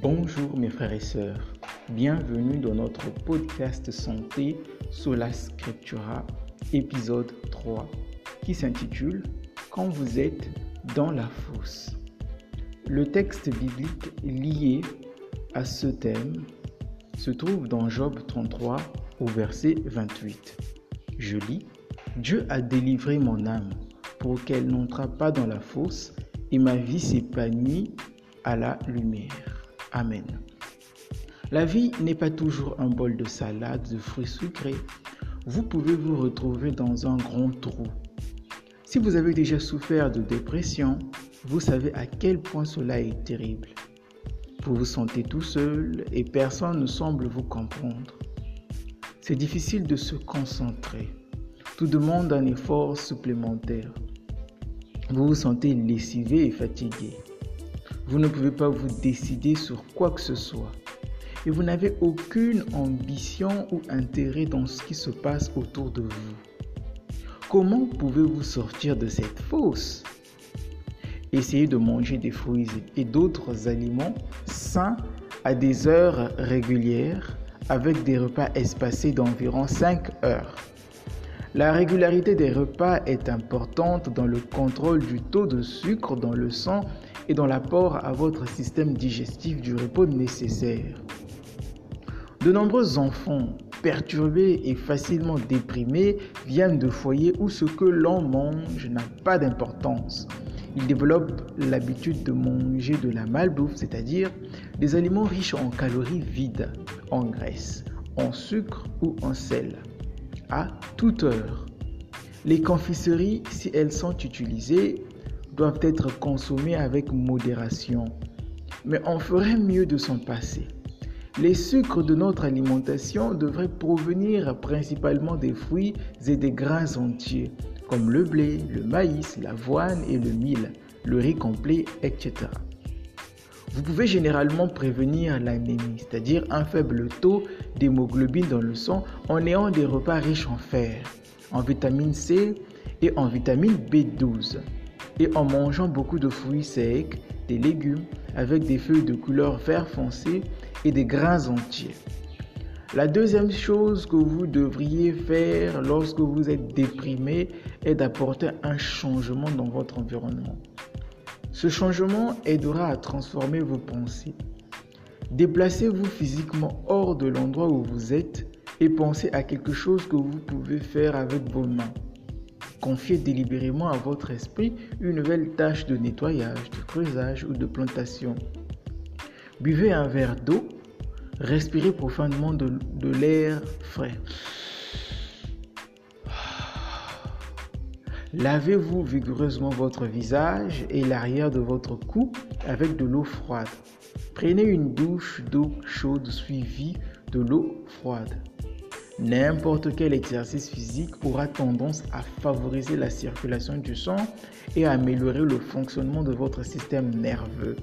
Bonjour mes frères et sœurs, bienvenue dans notre podcast santé Sola Scriptura, épisode 3, qui s'intitule Quand vous êtes dans la fosse. Le texte biblique lié à ce thème se trouve dans Job 33 au verset 28. Je lis Dieu a délivré mon âme pour qu'elle n'entre pas dans la fosse et ma vie s'épanouit à la lumière. Amen. La vie n'est pas toujours un bol de salade de fruits sucrés. Vous pouvez vous retrouver dans un grand trou. Si vous avez déjà souffert de dépression, vous savez à quel point cela est terrible. Vous vous sentez tout seul et personne ne semble vous comprendre. C'est difficile de se concentrer. Tout demande un effort supplémentaire. Vous vous sentez lessivé et fatigué. Vous ne pouvez pas vous décider sur quoi que ce soit. Et vous n'avez aucune ambition ou intérêt dans ce qui se passe autour de vous. Comment pouvez-vous sortir de cette fosse? Essayez de manger des fruits et d'autres aliments sains à des heures régulières avec des repas espacés d'environ 5 heures. La régularité des repas est importante dans le contrôle du taux de sucre dans le sang et dans l'apport à votre système digestif du repos nécessaire. De nombreux enfants perturbés et facilement déprimés viennent de foyers où ce que l'on mange n'a pas d'importance. Ils développent l'habitude de manger de la malbouffe, c'est-à-dire des aliments riches en calories vides, en graisse, en sucre ou en sel, à toute heure. Les confiseries, si elles sont utilisées, doivent être consommés avec modération. Mais on ferait mieux de s'en passer. Les sucres de notre alimentation devraient provenir principalement des fruits et des grains entiers, comme le blé, le maïs, l'avoine et le mil, le riz complet, etc. Vous pouvez généralement prévenir l'anémie, c'est-à-dire un faible taux d'hémoglobine dans le sang, en ayant des repas riches en fer, en vitamine C et en vitamine B12 et en mangeant beaucoup de fruits secs, des légumes avec des feuilles de couleur vert foncé et des grains entiers. La deuxième chose que vous devriez faire lorsque vous êtes déprimé est d'apporter un changement dans votre environnement. Ce changement aidera à transformer vos pensées. Déplacez-vous physiquement hors de l'endroit où vous êtes et pensez à quelque chose que vous pouvez faire avec vos mains. Confiez délibérément à votre esprit une nouvelle tâche de nettoyage, de creusage ou de plantation. Buvez un verre d'eau, respirez profondément de, de l'air frais. Lavez-vous vigoureusement votre visage et l'arrière de votre cou avec de l'eau froide. Prenez une douche d'eau chaude suivie de l'eau froide. N'importe quel exercice physique aura tendance à favoriser la circulation du sang et à améliorer le fonctionnement de votre système nerveux.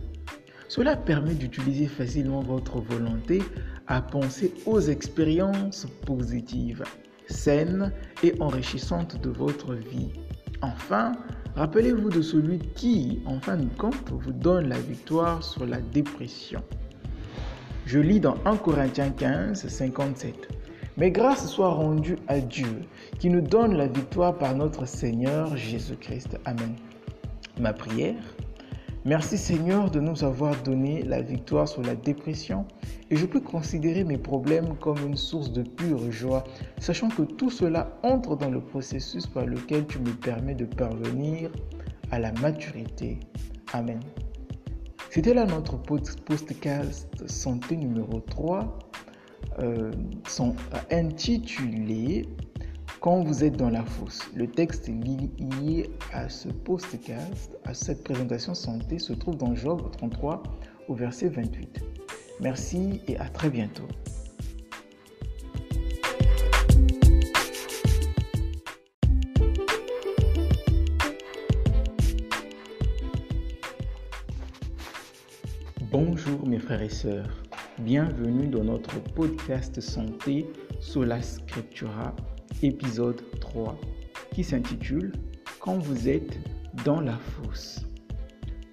Cela permet d'utiliser facilement votre volonté à penser aux expériences positives, saines et enrichissantes de votre vie. Enfin, rappelez-vous de celui qui, en fin de compte, vous donne la victoire sur la dépression. Je lis dans 1 Corinthiens 15, 57. Mais grâce soit rendue à Dieu qui nous donne la victoire par notre Seigneur Jésus-Christ. Amen. Ma prière. Merci Seigneur de nous avoir donné la victoire sur la dépression et je peux considérer mes problèmes comme une source de pure joie, sachant que tout cela entre dans le processus par lequel tu me permets de parvenir à la maturité. Amen. C'était là notre podcast santé numéro 3 euh, sont intitulés Quand vous êtes dans la fosse. Le texte lié à ce podcast, à cette présentation santé, se trouve dans Job 33 au verset 28. Merci et à très bientôt. Bonjour mes frères et sœurs. Bienvenue dans notre podcast santé Sola Scriptura, épisode 3, qui s'intitule Quand vous êtes dans la fosse.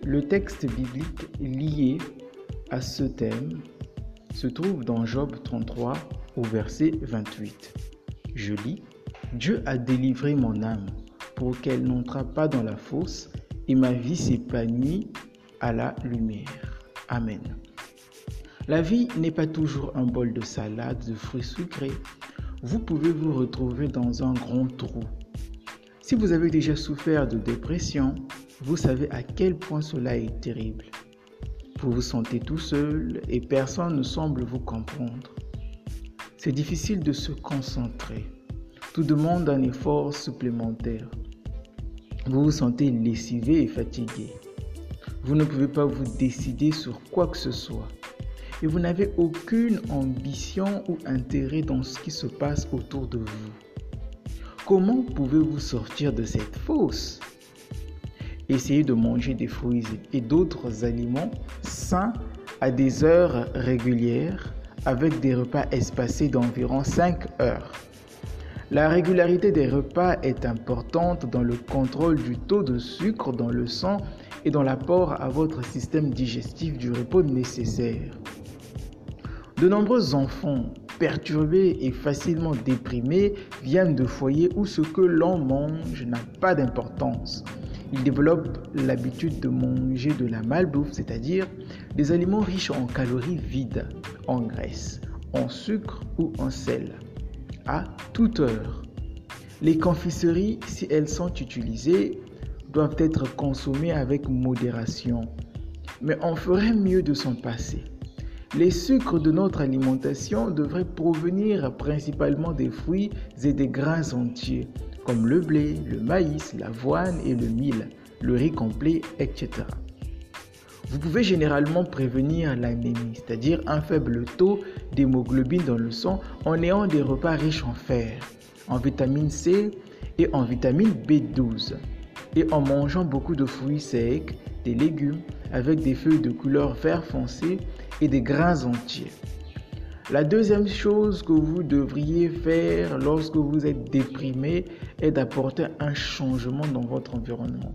Le texte biblique lié à ce thème se trouve dans Job 33 au verset 28. Je lis, Dieu a délivré mon âme pour qu'elle n'entre pas dans la fosse et ma vie s'épanouit à la lumière. Amen. La vie n'est pas toujours un bol de salade de fruits sucrés. Vous pouvez vous retrouver dans un grand trou. Si vous avez déjà souffert de dépression, vous savez à quel point cela est terrible. Vous vous sentez tout seul et personne ne semble vous comprendre. C'est difficile de se concentrer. Tout demande un effort supplémentaire. Vous vous sentez lessivé et fatigué. Vous ne pouvez pas vous décider sur quoi que ce soit. Et vous n'avez aucune ambition ou intérêt dans ce qui se passe autour de vous. Comment pouvez-vous sortir de cette fosse? Essayez de manger des fruits et d'autres aliments sains à des heures régulières avec des repas espacés d'environ 5 heures. La régularité des repas est importante dans le contrôle du taux de sucre dans le sang et dans l'apport à votre système digestif du repos nécessaire. De nombreux enfants perturbés et facilement déprimés viennent de foyers où ce que l'on mange n'a pas d'importance. Ils développent l'habitude de manger de la malbouffe, c'est-à-dire des aliments riches en calories vides, en graisse, en sucre ou en sel, à toute heure. Les confiseries, si elles sont utilisées, doivent être consommées avec modération, mais on ferait mieux de s'en passer. Les sucres de notre alimentation devraient provenir principalement des fruits et des grains entiers, comme le blé, le maïs, l'avoine et le mil, le riz complet, etc. Vous pouvez généralement prévenir l'anémie, c'est-à-dire un faible taux d'hémoglobine dans le sang en ayant des repas riches en fer, en vitamine C et en vitamine B12, et en mangeant beaucoup de fruits secs, des légumes avec des feuilles de couleur vert foncé et des grains entiers. La deuxième chose que vous devriez faire lorsque vous êtes déprimé est d'apporter un changement dans votre environnement.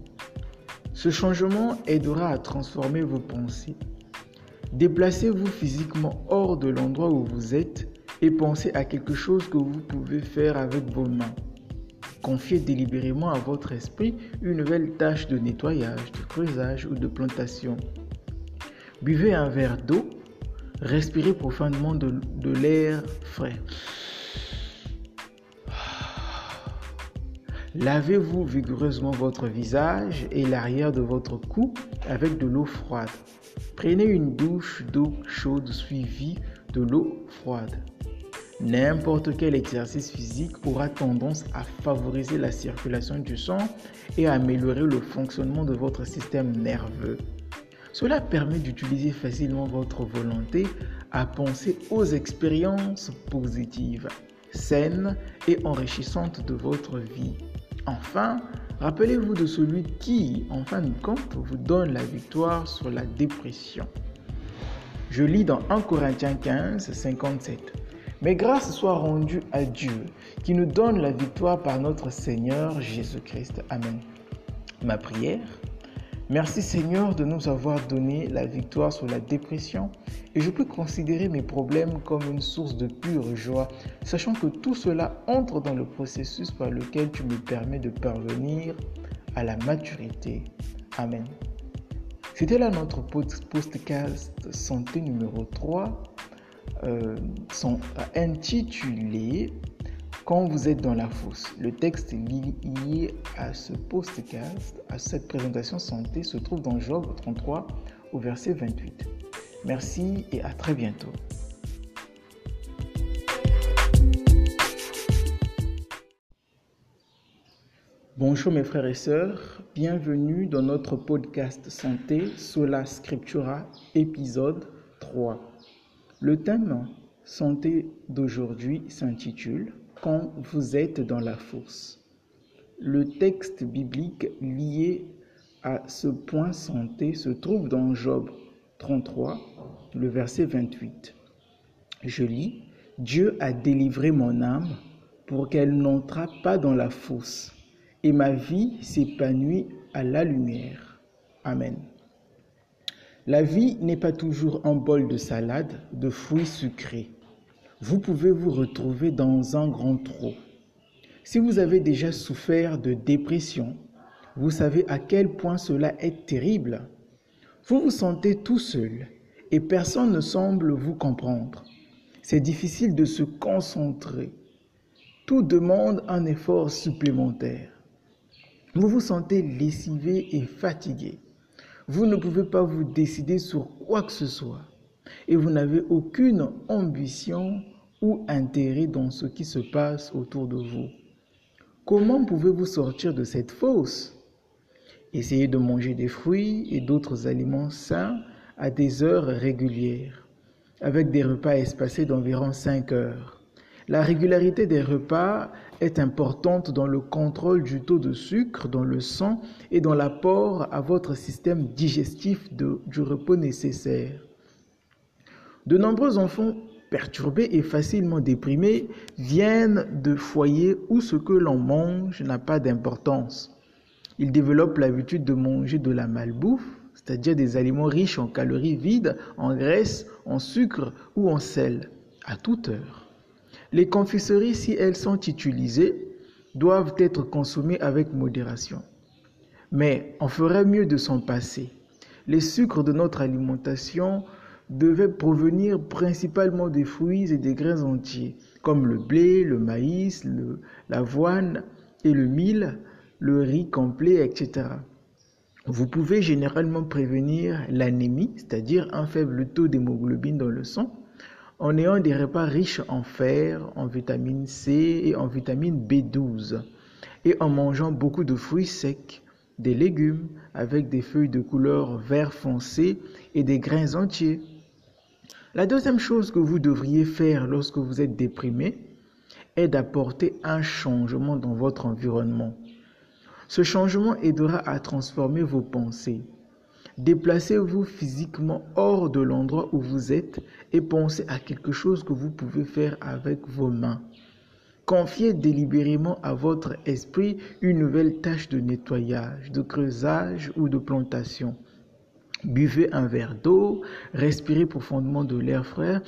Ce changement aidera à transformer vos pensées. Déplacez-vous physiquement hors de l'endroit où vous êtes et pensez à quelque chose que vous pouvez faire avec vos mains. Confiez délibérément à votre esprit une nouvelle tâche de nettoyage, de creusage ou de plantation. Buvez un verre d'eau Respirez profondément de, l'air frais. Lavez-vous vigoureusement votre visage et l'arrière de votre cou avec de l'eau froide. Prenez une douche d'eau chaude suivie de l'eau froide. N'importe quel exercice physique aura tendance à favoriser la circulation du sang et à améliorer le fonctionnement de votre système nerveux. Cela permet d'utiliser facilement votre volonté à penser aux expériences positives, saines et enrichissantes de votre vie. Enfin, rappelez-vous de celui qui, en fin de compte, vous donne la victoire sur la dépression. Je lis dans 1 Corinthiens 15, 57. Mais grâce soit rendue à Dieu qui nous donne la victoire par notre Seigneur Jésus-Christ. Amen. Ma prière Merci Seigneur de nous avoir donné la victoire sur la dépression et je peux considérer mes problèmes comme une source de pure joie, sachant que tout cela entre dans le processus par lequel tu me permets de parvenir à la maturité. Amen. C'était là notre podcast santé numéro 3, euh, intitulé quand vous êtes dans la fosse, le texte lié à ce podcast, à cette présentation santé, se trouve dans Job 33 au verset 28. Merci et à très bientôt. Bonjour mes frères et sœurs, bienvenue dans notre podcast santé Sola Scriptura, épisode 3. Le thème santé d'aujourd'hui s'intitule quand vous êtes dans la fosse. Le texte biblique lié à ce point santé se trouve dans Job 33, le verset 28. Je lis, Dieu a délivré mon âme pour qu'elle n'entra pas dans la fosse, et ma vie s'épanouit à la lumière. Amen. La vie n'est pas toujours un bol de salade, de fruits sucrés. Vous pouvez vous retrouver dans un grand trou. Si vous avez déjà souffert de dépression, vous savez à quel point cela est terrible. Vous vous sentez tout seul et personne ne semble vous comprendre. C'est difficile de se concentrer. Tout demande un effort supplémentaire. Vous vous sentez lessivé et fatigué. Vous ne pouvez pas vous décider sur quoi que ce soit. Et vous n'avez aucune ambition ou intérêt dans ce qui se passe autour de vous. Comment pouvez-vous sortir de cette fosse? Essayez de manger des fruits et d'autres aliments sains à des heures régulières, avec des repas espacés d'environ 5 heures. La régularité des repas est importante dans le contrôle du taux de sucre dans le sang et dans l'apport à votre système digestif du repos nécessaire. De nombreux enfants perturbés et facilement déprimés viennent de foyers où ce que l'on mange n'a pas d'importance. Ils développent l'habitude de manger de la malbouffe, c'est-à-dire des aliments riches en calories vides, en graisse, en sucre ou en sel, à toute heure. Les confiseries, si elles sont utilisées, doivent être consommées avec modération. Mais on ferait mieux de s'en passer. Les sucres de notre alimentation devaient provenir principalement des fruits et des grains entiers, comme le blé, le maïs, l'avoine et le mil, le riz complet, etc. Vous pouvez généralement prévenir l'anémie, c'est-à-dire un faible taux d'hémoglobine dans le sang, en ayant des repas riches en fer, en vitamine C et en vitamine B12, et en mangeant beaucoup de fruits secs, des légumes avec des feuilles de couleur vert foncé et des grains entiers. La deuxième chose que vous devriez faire lorsque vous êtes déprimé est d'apporter un changement dans votre environnement. Ce changement aidera à transformer vos pensées. Déplacez-vous physiquement hors de l'endroit où vous êtes et pensez à quelque chose que vous pouvez faire avec vos mains. Confiez délibérément à votre esprit une nouvelle tâche de nettoyage, de creusage ou de plantation. Buvez un verre d'eau, respirez profondément de l'air frais.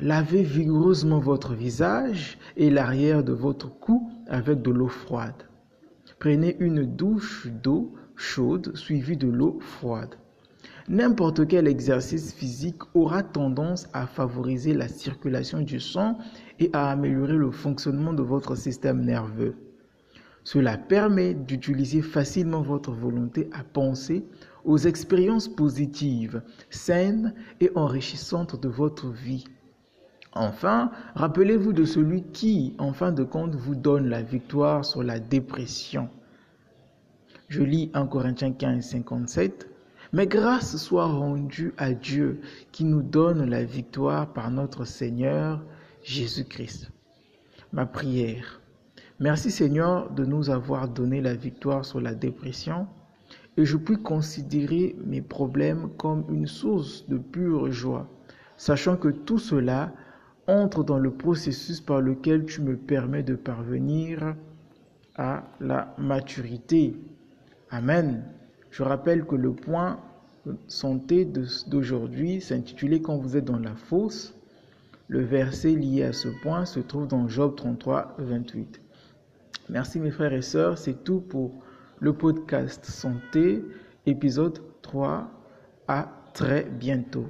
Lavez vigoureusement votre visage et l'arrière de votre cou avec de l'eau froide. Prenez une douche d'eau chaude suivie de l'eau froide. N'importe quel exercice physique aura tendance à favoriser la circulation du sang et à améliorer le fonctionnement de votre système nerveux. Cela permet d'utiliser facilement votre volonté à penser aux expériences positives, saines et enrichissantes de votre vie. Enfin, rappelez-vous de celui qui, en fin de compte, vous donne la victoire sur la dépression. Je lis 1 Corinthiens 15, 57. Mais grâce soit rendue à Dieu qui nous donne la victoire par notre Seigneur Jésus-Christ. Ma prière. Merci Seigneur de nous avoir donné la victoire sur la dépression et je puis considérer mes problèmes comme une source de pure joie, sachant que tout cela entre dans le processus par lequel tu me permets de parvenir à la maturité. Amen. Je rappelle que le point santé d'aujourd'hui s'intitulait Quand vous êtes dans la fosse. Le verset lié à ce point se trouve dans Job 33, 28. Merci mes frères et sœurs, c'est tout pour le podcast Santé, épisode 3. À très bientôt.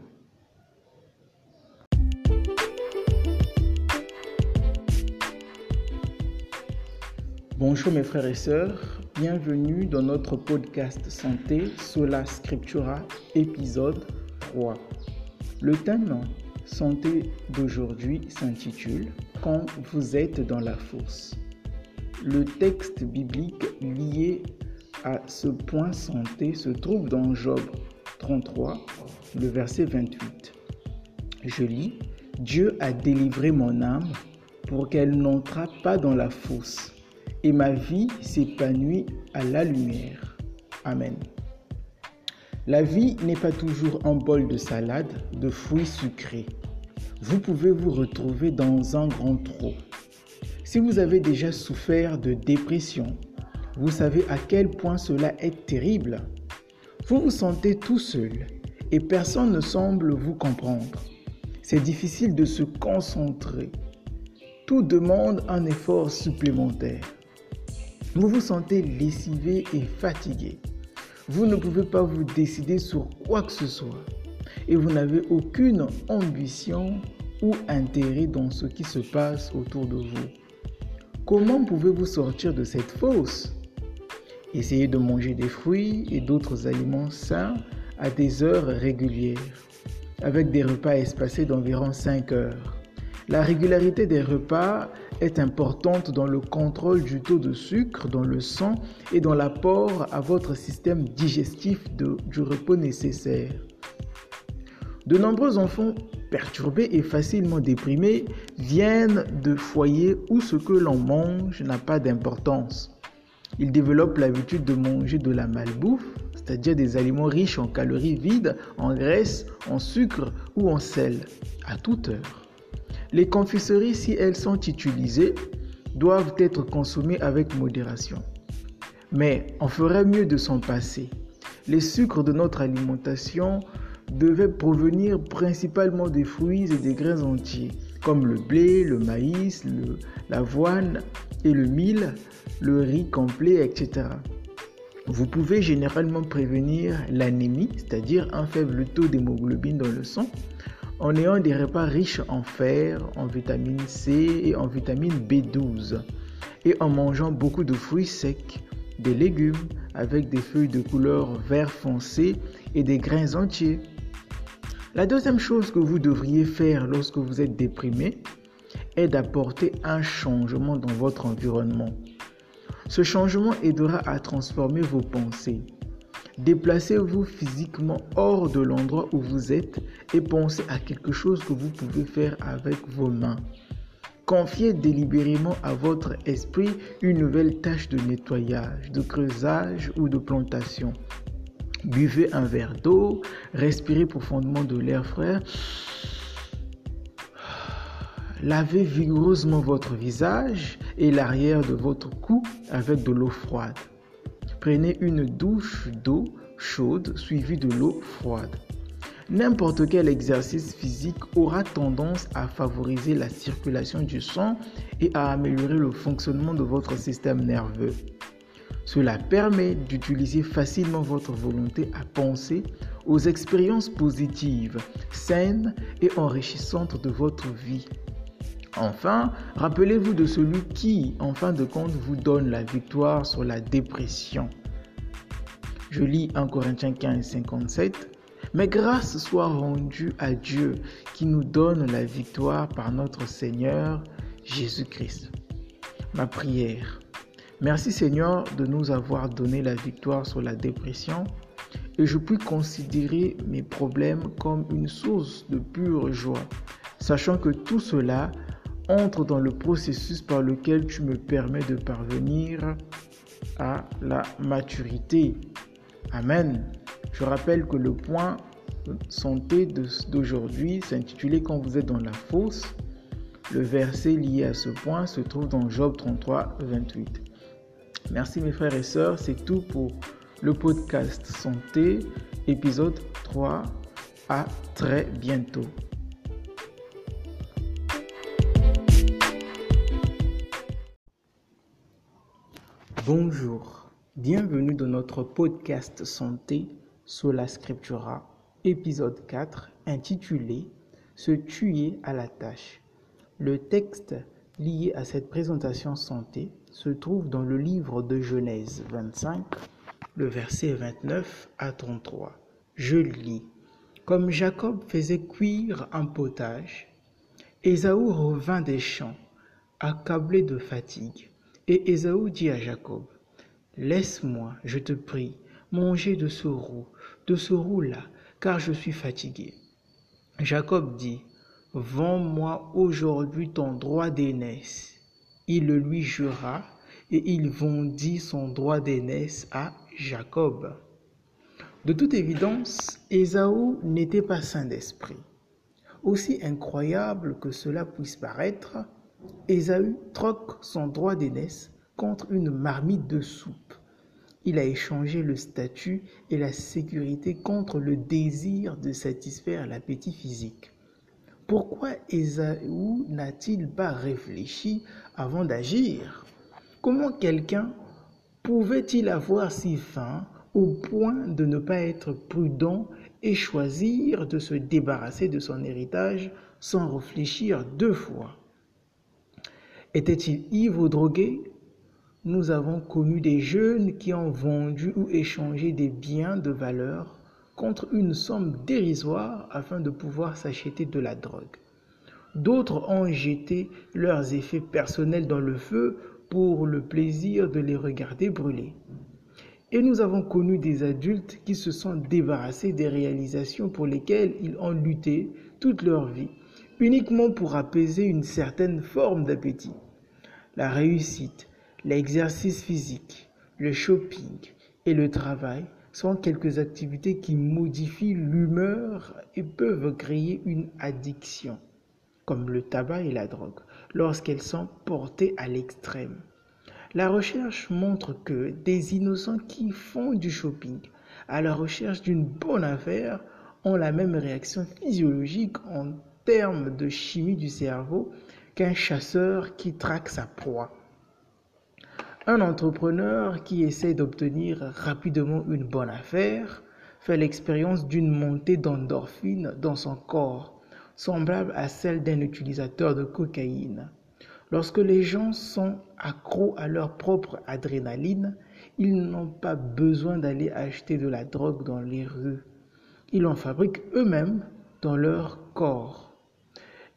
Bonjour mes frères et sœurs, bienvenue dans notre podcast Santé Sola Scriptura, épisode 3. Le thème santé d'aujourd'hui s'intitule Quand vous êtes dans la fosse. Le texte biblique lié à ce point santé se trouve dans Job 33, le verset 28. Je lis, Dieu a délivré mon âme pour qu'elle n'entra pas dans la fosse, et ma vie s'épanouit à la lumière. Amen. La vie n'est pas toujours un bol de salade, de fruits sucrés. Vous pouvez vous retrouver dans un grand trou si vous avez déjà souffert de dépression, vous savez à quel point cela est terrible. Vous vous sentez tout seul et personne ne semble vous comprendre. C'est difficile de se concentrer. Tout demande un effort supplémentaire. Vous vous sentez lessivé et fatigué. Vous ne pouvez pas vous décider sur quoi que ce soit. Et vous n'avez aucune ambition ou intérêt dans ce qui se passe autour de vous. Comment pouvez-vous sortir de cette fosse? Essayez de manger des fruits et d'autres aliments sains à des heures régulières, avec des repas espacés d'environ 5 heures. La régularité des repas est importante dans le contrôle du taux de sucre dans le sang et dans l'apport à votre système digestif du repos nécessaire. De nombreux enfants perturbés et facilement déprimés viennent de foyers où ce que l'on mange n'a pas d'importance. Ils développent l'habitude de manger de la malbouffe, c'est-à-dire des aliments riches en calories vides, en graisse, en sucre ou en sel, à toute heure. Les confiseries, si elles sont utilisées, doivent être consommées avec modération. Mais on ferait mieux de s'en passer. Les sucres de notre alimentation devaient provenir principalement des fruits et des grains entiers, comme le blé, le maïs, l'avoine et le mil, le riz complet, etc. Vous pouvez généralement prévenir l'anémie, c'est-à-dire un faible taux d'hémoglobine dans le sang, en ayant des repas riches en fer, en vitamine C et en vitamine B12, et en mangeant beaucoup de fruits secs, des légumes avec des feuilles de couleur vert foncé et des grains entiers. La deuxième chose que vous devriez faire lorsque vous êtes déprimé est d'apporter un changement dans votre environnement. Ce changement aidera à transformer vos pensées. Déplacez-vous physiquement hors de l'endroit où vous êtes et pensez à quelque chose que vous pouvez faire avec vos mains. Confiez délibérément à votre esprit une nouvelle tâche de nettoyage, de creusage ou de plantation. Buvez un verre d'eau, respirez profondément de l'air frais. Lavez vigoureusement votre visage et l'arrière de votre cou avec de l'eau froide. Prenez une douche d'eau chaude suivie de l'eau froide. N'importe quel exercice physique aura tendance à favoriser la circulation du sang et à améliorer le fonctionnement de votre système nerveux. Cela permet d'utiliser facilement votre volonté à penser aux expériences positives, saines et enrichissantes de votre vie. Enfin, rappelez-vous de celui qui, en fin de compte, vous donne la victoire sur la dépression. Je lis 1 Corinthiens 15, 57. Mais grâce soit rendue à Dieu qui nous donne la victoire par notre Seigneur Jésus-Christ. Ma prière. Merci Seigneur de nous avoir donné la victoire sur la dépression et je puis considérer mes problèmes comme une source de pure joie, sachant que tout cela entre dans le processus par lequel tu me permets de parvenir à la maturité. Amen. Je rappelle que le point santé d'aujourd'hui s'intitulait Quand vous êtes dans la fosse. Le verset lié à ce point se trouve dans Job 33, 28. Merci mes frères et sœurs, c'est tout pour le podcast Santé, épisode 3. À très bientôt. Bonjour, bienvenue dans notre podcast Santé sur la Scriptura, épisode 4, intitulé Se tuer à la tâche. Le texte lié à cette présentation santé se trouve dans le livre de Genèse 25, le verset 29 à 33. Je lis. Comme Jacob faisait cuire un potage, Ésaü revint des champs, accablé de fatigue. Et Ésaü dit à Jacob, Laisse-moi, je te prie, manger de ce roux, de ce roux-là, car je suis fatigué. Jacob dit, Vends-moi aujourd'hui ton droit d'aînesse il le lui jura, et il vendit son droit d'aînesse à Jacob. De toute évidence, Ésaü n'était pas saint d'esprit. Aussi incroyable que cela puisse paraître, Ésaü troque son droit d'aînesse contre une marmite de soupe. Il a échangé le statut et la sécurité contre le désir de satisfaire l'appétit physique. Pourquoi Ésaü n'a-t-il pas réfléchi avant d'agir? Comment quelqu'un pouvait-il avoir si faim au point de ne pas être prudent et choisir de se débarrasser de son héritage sans réfléchir deux fois? Était-il ivre ou drogué? Nous avons connu des jeunes qui ont vendu ou échangé des biens de valeur contre une somme dérisoire afin de pouvoir s'acheter de la drogue. D'autres ont jeté leurs effets personnels dans le feu pour le plaisir de les regarder brûler. Et nous avons connu des adultes qui se sont débarrassés des réalisations pour lesquelles ils ont lutté toute leur vie, uniquement pour apaiser une certaine forme d'appétit. La réussite, l'exercice physique, le shopping et le travail sont quelques activités qui modifient l'humeur et peuvent créer une addiction, comme le tabac et la drogue, lorsqu'elles sont portées à l'extrême. La recherche montre que des innocents qui font du shopping à la recherche d'une bonne affaire ont la même réaction physiologique en termes de chimie du cerveau qu'un chasseur qui traque sa proie. Un entrepreneur qui essaie d'obtenir rapidement une bonne affaire fait l'expérience d'une montée d'endorphine dans son corps, semblable à celle d'un utilisateur de cocaïne. Lorsque les gens sont accros à leur propre adrénaline, ils n'ont pas besoin d'aller acheter de la drogue dans les rues. Ils en fabriquent eux-mêmes dans leur corps.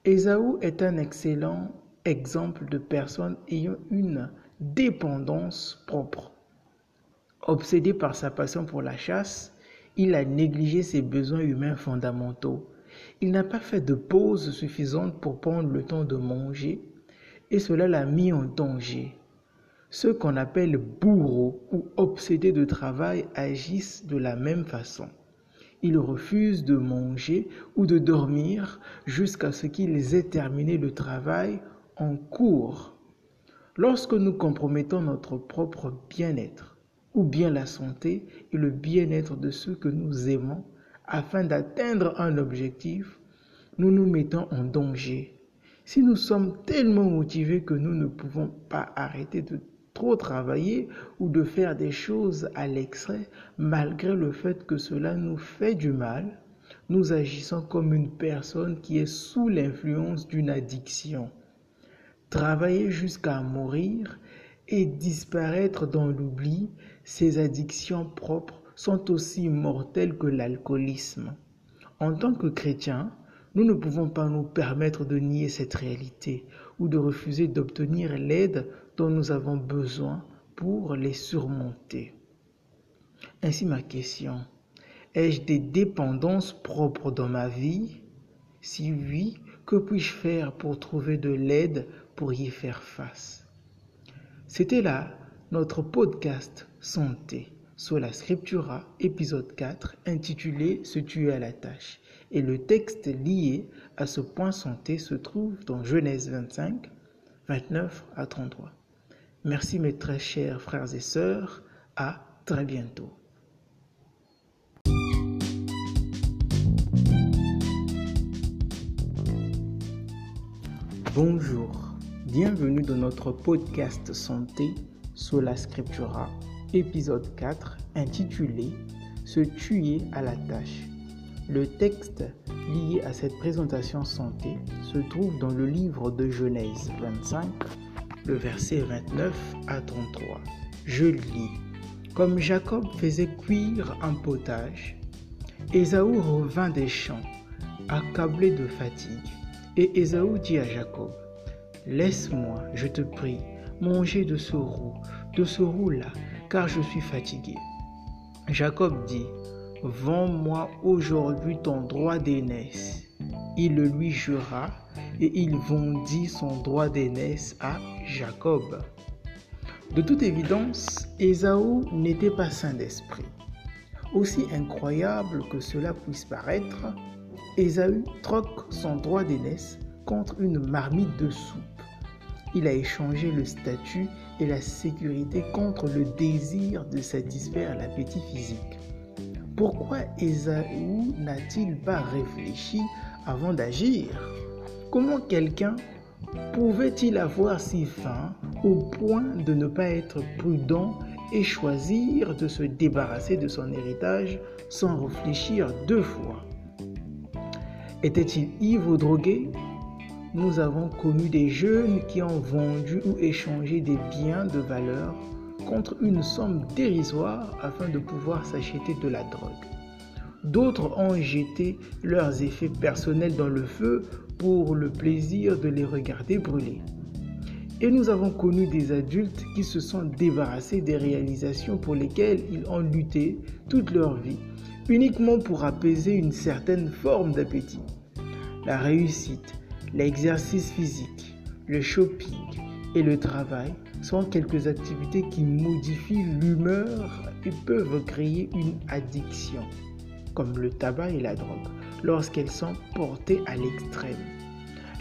Esaü est un excellent exemple de personne ayant une dépendance propre. Obsédé par sa passion pour la chasse, il a négligé ses besoins humains fondamentaux. Il n'a pas fait de pause suffisante pour prendre le temps de manger et cela l'a mis en danger. Ceux qu'on appelle bourreaux ou obsédés de travail agissent de la même façon. Ils refusent de manger ou de dormir jusqu'à ce qu'ils aient terminé le travail en cours. Lorsque nous compromettons notre propre bien-être, ou bien la santé et le bien-être de ceux que nous aimons, afin d'atteindre un objectif, nous nous mettons en danger. Si nous sommes tellement motivés que nous ne pouvons pas arrêter de trop travailler ou de faire des choses à l'extrait, malgré le fait que cela nous fait du mal, nous agissons comme une personne qui est sous l'influence d'une addiction travailler jusqu'à mourir et disparaître dans l'oubli, ces addictions propres sont aussi mortelles que l'alcoolisme. En tant que chrétiens, nous ne pouvons pas nous permettre de nier cette réalité ou de refuser d'obtenir l'aide dont nous avons besoin pour les surmonter. Ainsi ma question, ai-je des dépendances propres dans ma vie? Si oui, que puis-je faire pour trouver de l'aide pour y faire face C'était là notre podcast Santé sur la Scriptura, épisode 4, intitulé Se tuer à la tâche. Et le texte lié à ce point santé se trouve dans Genèse 25, 29 à 33. Merci mes très chers frères et sœurs. À très bientôt. Bonjour, bienvenue dans notre podcast santé sur la Scriptura, épisode 4 intitulé Se tuer à la tâche. Le texte lié à cette présentation santé se trouve dans le livre de Genèse 25, le verset 29 à 33. Je lis. Comme Jacob faisait cuire un potage, Ésaü revint des champs, accablé de fatigue. Et Ésaü dit à Jacob, Laisse-moi, je te prie, manger de ce roux, de ce roux-là, car je suis fatigué. Jacob dit, Vends-moi aujourd'hui ton droit d'aînesse. Il le lui jura, et il vendit son droit d'aînesse à Jacob. De toute évidence, Ésaü n'était pas saint d'esprit. Aussi incroyable que cela puisse paraître, Ésaü troque son droit d'aînesse contre une marmite de soupe. Il a échangé le statut et la sécurité contre le désir de satisfaire l'appétit physique. Pourquoi Esaü n'a-t-il pas réfléchi avant d'agir? Comment quelqu'un pouvait-il avoir si faim au point de ne pas être prudent et choisir de se débarrasser de son héritage sans réfléchir deux fois? Était-il ivre ou drogué? Nous avons connu des jeunes qui ont vendu ou échangé des biens de valeur contre une somme dérisoire afin de pouvoir s'acheter de la drogue. D'autres ont jeté leurs effets personnels dans le feu pour le plaisir de les regarder brûler. Et nous avons connu des adultes qui se sont débarrassés des réalisations pour lesquelles ils ont lutté toute leur vie, uniquement pour apaiser une certaine forme d'appétit. La réussite, l'exercice physique, le shopping et le travail sont quelques activités qui modifient l'humeur et peuvent créer une addiction, comme le tabac et la drogue, lorsqu'elles sont portées à l'extrême.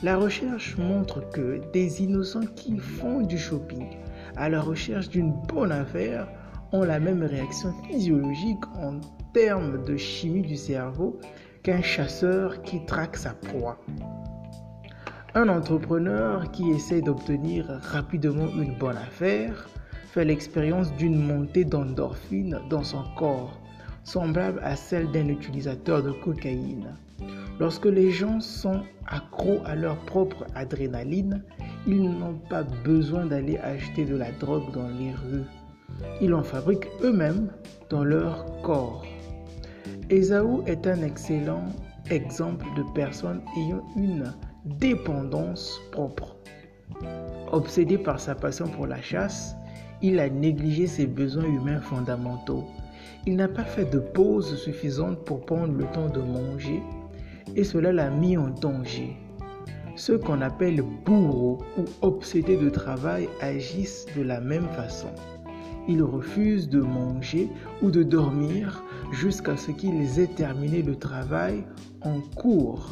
La recherche montre que des innocents qui font du shopping à la recherche d'une bonne affaire ont la même réaction physiologique en termes de chimie du cerveau qu'un chasseur qui traque sa proie. Un entrepreneur qui essaie d'obtenir rapidement une bonne affaire fait l'expérience d'une montée d'endorphine dans son corps, semblable à celle d'un utilisateur de cocaïne. Lorsque les gens sont accros à leur propre adrénaline, ils n'ont pas besoin d'aller acheter de la drogue dans les rues. Ils en fabriquent eux-mêmes dans leur corps. Esaü est un excellent exemple de personne ayant une dépendance propre. Obsédé par sa passion pour la chasse, il a négligé ses besoins humains fondamentaux. Il n'a pas fait de pause suffisante pour prendre le temps de manger et cela l'a mis en danger. Ceux qu'on appelle bourreaux ou obsédés de travail agissent de la même façon. Ils refusent de manger ou de dormir jusqu'à ce qu'ils aient terminé le travail en cours.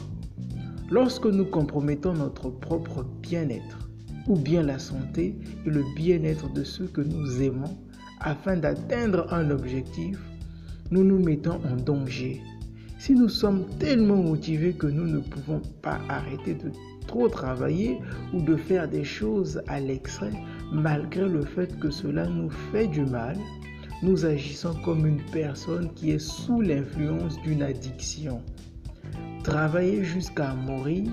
Lorsque nous compromettons notre propre bien-être, ou bien la santé et le bien-être de ceux que nous aimons, afin d'atteindre un objectif, nous nous mettons en danger. Si nous sommes tellement motivés que nous ne pouvons pas arrêter de trop travailler ou de faire des choses à l'extrait, malgré le fait que cela nous fait du mal, nous agissons comme une personne qui est sous l'influence d'une addiction. Travailler jusqu'à mourir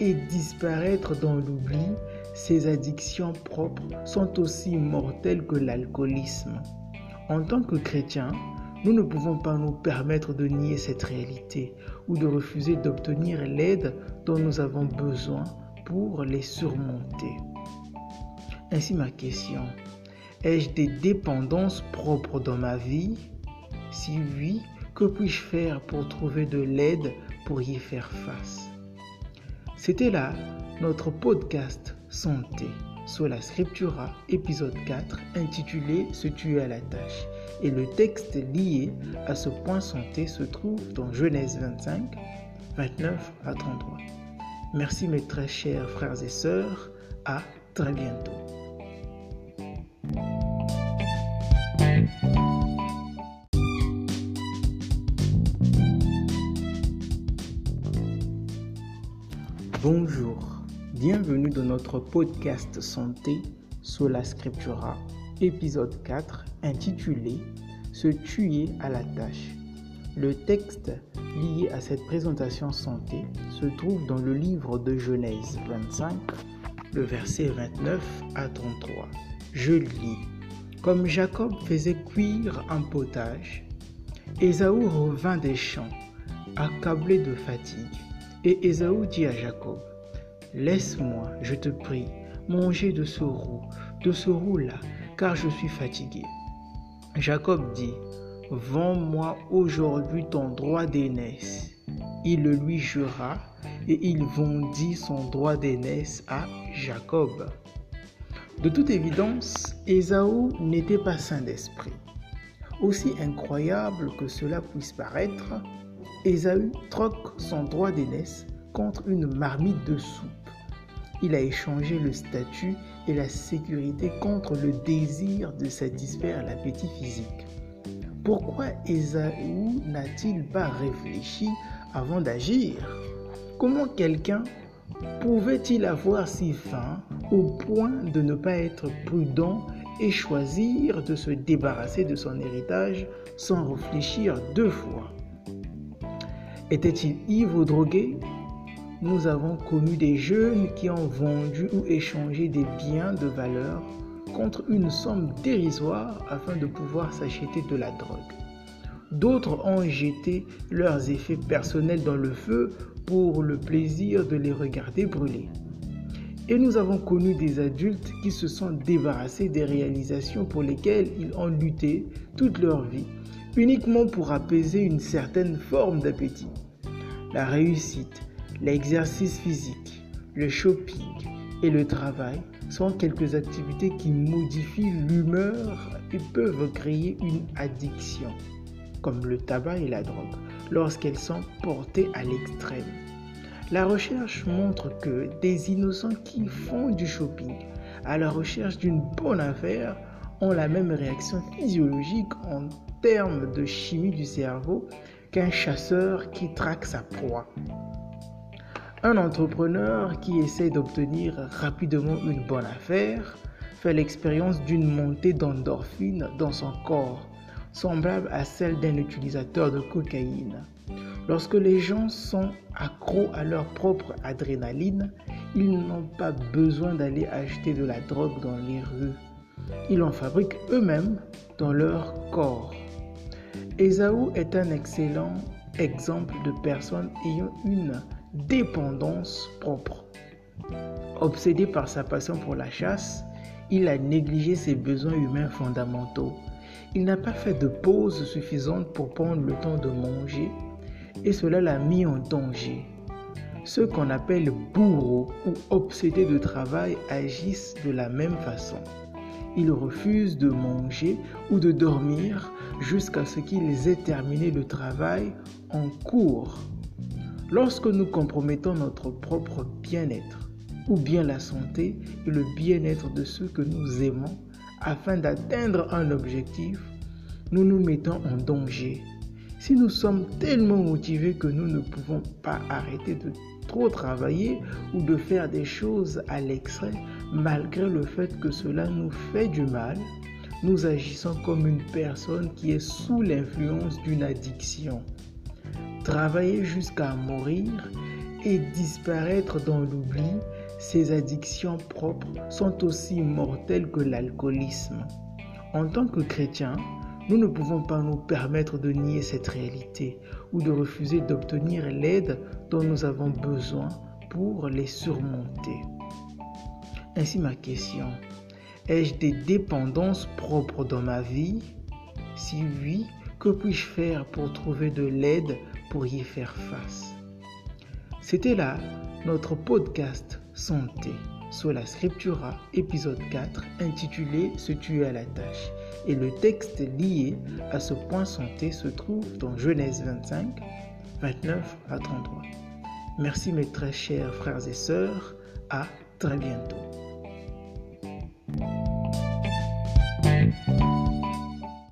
et disparaître dans l'oubli, ces addictions propres sont aussi mortelles que l'alcoolisme. En tant que chrétiens, nous ne pouvons pas nous permettre de nier cette réalité ou de refuser d'obtenir l'aide dont nous avons besoin pour les surmonter. Ainsi ma question, ai-je des dépendances propres dans ma vie? Si oui, que puis-je faire pour trouver de l'aide pour y faire face C'était là notre podcast Santé sur la Scriptura, épisode 4, intitulé Se tuer à la tâche. Et le texte lié à ce point santé se trouve dans Genèse 25, 29 à 33. Merci mes très chers frères et sœurs. À très bientôt. Dans notre podcast santé sur la Scriptura, épisode 4, intitulé Se tuer à la tâche. Le texte lié à cette présentation santé se trouve dans le livre de Genèse 25, le verset 29 à 33. Je lis. Comme Jacob faisait cuire un potage, Ésaü revint des champs, accablé de fatigue. Et Ésaü dit à Jacob, Laisse-moi, je te prie, manger de ce roux, de ce roux-là, car je suis fatigué. Jacob dit, Vends-moi aujourd'hui ton droit d'aînesse. Il le lui jura, et il vendit son droit d'aînesse à Jacob. De toute évidence, Ésaü n'était pas saint d'esprit. Aussi incroyable que cela puisse paraître, Ésaü troque son droit d'aînesse contre une marmite de soupe il a échangé le statut et la sécurité contre le désir de satisfaire l'appétit physique. Pourquoi Esaü n'a-t-il pas réfléchi avant d'agir? Comment quelqu'un pouvait-il avoir si faim au point de ne pas être prudent et choisir de se débarrasser de son héritage sans réfléchir deux fois? Était-il ivre ou drogué? Nous avons connu des jeunes qui ont vendu ou échangé des biens de valeur contre une somme dérisoire afin de pouvoir s'acheter de la drogue. D'autres ont jeté leurs effets personnels dans le feu pour le plaisir de les regarder brûler. Et nous avons connu des adultes qui se sont débarrassés des réalisations pour lesquelles ils ont lutté toute leur vie, uniquement pour apaiser une certaine forme d'appétit. La réussite, l'exercice physique, le shopping et le travail sont quelques activités qui modifient l'humeur et peuvent créer une addiction comme le tabac et la drogue, lorsqu'elles sont portées à l'extrême. La recherche montre que des innocents qui font du shopping à la recherche d'une bonne affaire ont la même réaction physiologique en termes de chimie du cerveau qu'un chasseur qui traque sa proie. Un entrepreneur qui essaie d'obtenir rapidement une bonne affaire fait l'expérience d'une montée d'endorphine dans son corps semblable à celle d'un utilisateur de cocaïne. Lorsque les gens sont accros à leur propre adrénaline, ils n'ont pas besoin d'aller acheter de la drogue dans les rues. Ils en fabriquent eux-mêmes dans leur corps. Esaü est un excellent exemple de personne ayant une dépendance propre. Obsédé par sa passion pour la chasse, il a négligé ses besoins humains fondamentaux il n'a pas fait de pause suffisante pour prendre le temps de manger et cela l'a mis en danger. Ceux qu'on appelle bourreaux ou obsédés de travail agissent de la même façon. Ils refusent de manger ou de dormir jusqu'à ce qu'ils aient terminé le travail en cours. Lorsque nous compromettons notre propre bien-être ou bien la santé et le bien-être de ceux que nous aimons, afin d'atteindre un objectif, nous nous mettons en danger. Si nous sommes tellement motivés que nous ne pouvons pas arrêter de trop travailler ou de faire des choses à l'extrait, malgré le fait que cela nous fait du mal, nous agissons comme une personne qui est sous l'influence d'une addiction. Travailler jusqu'à mourir et disparaître dans l'oubli ces addictions propres sont aussi mortelles que l'alcoolisme. En tant que chrétiens, nous ne pouvons pas nous permettre de nier cette réalité ou de refuser d'obtenir l'aide dont nous avons besoin pour les surmonter. Ainsi ma question, ai-je des dépendances propres dans ma vie? Si oui, que puis-je faire pour trouver de l'aide pour y faire face C'était là notre podcast santé sur la Scriptura, épisode 4, intitulé Se tuer à la tâche. Et le texte lié à ce point santé se trouve dans Genèse 25, 29 à 33. Merci mes très chers frères et sœurs. À très bientôt.